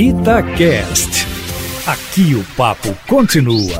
Itacast. Aqui o papo continua.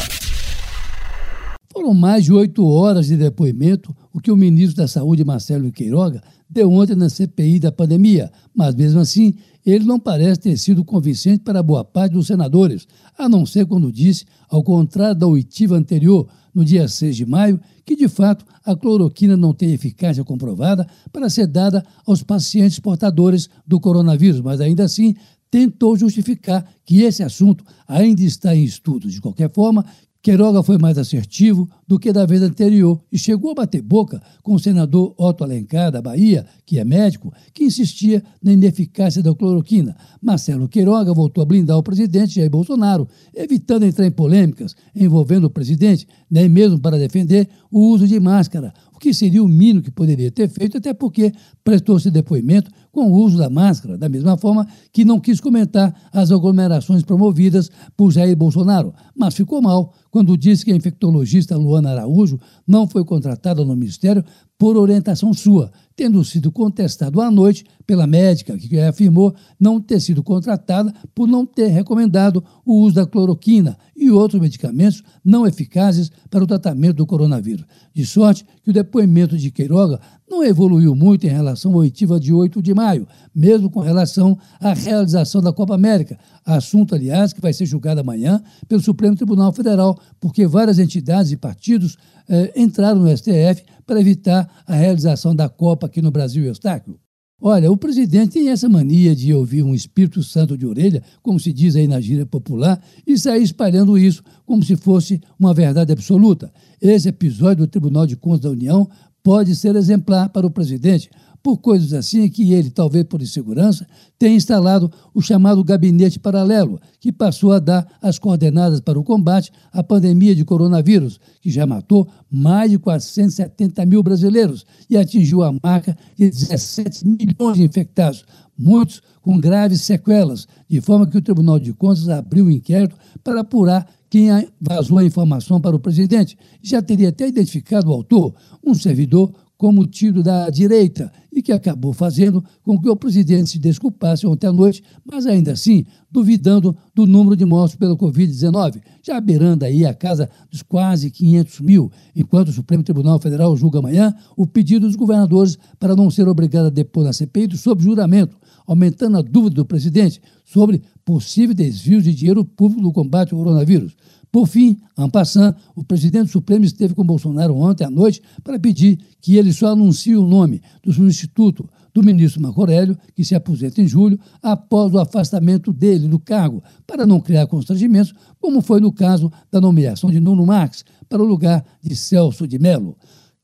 Foram mais de oito horas de depoimento o que o ministro da Saúde, Marcelo Queiroga, deu ontem na CPI da pandemia, mas mesmo assim ele não parece ter sido convincente para boa parte dos senadores, a não ser quando disse, ao contrário da oitiva anterior, no dia 6 de maio, que de fato a cloroquina não tem eficácia comprovada para ser dada aos pacientes portadores do coronavírus, mas ainda assim tentou justificar que esse assunto ainda está em estudo. De qualquer forma, Queiroga foi mais assertivo do que da vez anterior e chegou a bater boca com o senador Otto Alencar, da Bahia, que é médico, que insistia na ineficácia da cloroquina. Marcelo Queiroga voltou a blindar o presidente Jair Bolsonaro, evitando entrar em polêmicas envolvendo o presidente, nem mesmo para defender o uso de máscara, o que seria o mínimo que poderia ter feito, até porque prestou-se depoimento com o uso da máscara, da mesma forma que não quis comentar as aglomerações promovidas por Jair Bolsonaro, mas ficou mal quando disse que a infectologista Luana Araújo não foi contratada no Ministério por orientação sua, tendo sido contestado à noite pela médica, que afirmou não ter sido contratada por não ter recomendado o uso da cloroquina e outros medicamentos não eficazes para o tratamento do coronavírus. De sorte que o depoimento de Queiroga não evoluiu muito em relação à oitiva de 8 de maio, mesmo com relação à realização da Copa América, assunto, aliás, que vai ser julgado amanhã pelo Supremo Tribunal Federal, porque várias entidades e partidos eh, entraram no STF para evitar a realização da Copa aqui no Brasil Eustáquio. Olha, o presidente tem essa mania de ouvir um Espírito Santo de orelha, como se diz aí na gíria popular, e sair espalhando isso como se fosse uma verdade absoluta. Esse episódio do Tribunal de Contas da União pode ser exemplar para o presidente, por coisas assim que ele, talvez por insegurança, tenha instalado o chamado gabinete paralelo, que passou a dar as coordenadas para o combate à pandemia de coronavírus, que já matou mais de 470 mil brasileiros e atingiu a marca de 17 milhões de infectados, muitos com graves sequelas, de forma que o Tribunal de Contas abriu um inquérito para apurar quem vazou a informação para o presidente. Já teria até identificado o autor, um servidor como tido da direita e que acabou fazendo com que o presidente se desculpasse ontem à noite, mas ainda assim duvidando do número de mortos pelo Covid-19, já beirando aí a casa dos quase 500 mil, enquanto o Supremo Tribunal Federal julga amanhã o pedido dos governadores para não ser obrigado a depor na CPI sob juramento, aumentando a dúvida do presidente sobre possível desvio de dinheiro público no combate ao coronavírus. Por fim, en passant, o presidente Supremo esteve com Bolsonaro ontem à noite para pedir que ele só anuncie o nome do substituto do ministro Marco Aurélio, que se aposenta em julho, após o afastamento dele do cargo, para não criar constrangimentos, como foi no caso da nomeação de Nuno Marques para o lugar de Celso de Mello.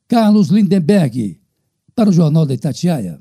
Carlos Lindenberg, para o Jornal da Itatiaia.